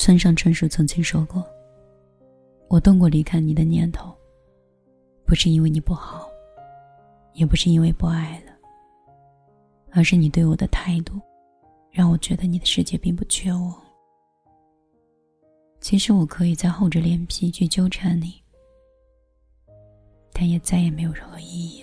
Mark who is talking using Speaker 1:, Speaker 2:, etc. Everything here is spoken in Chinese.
Speaker 1: 村上春树曾经说过我动过离开你的念头不是因为你不好也不是因为不爱了而是你对我的态度让我觉得你的世界并不缺我。其实我可以再厚着脸皮去纠缠你但也再也没有任何意义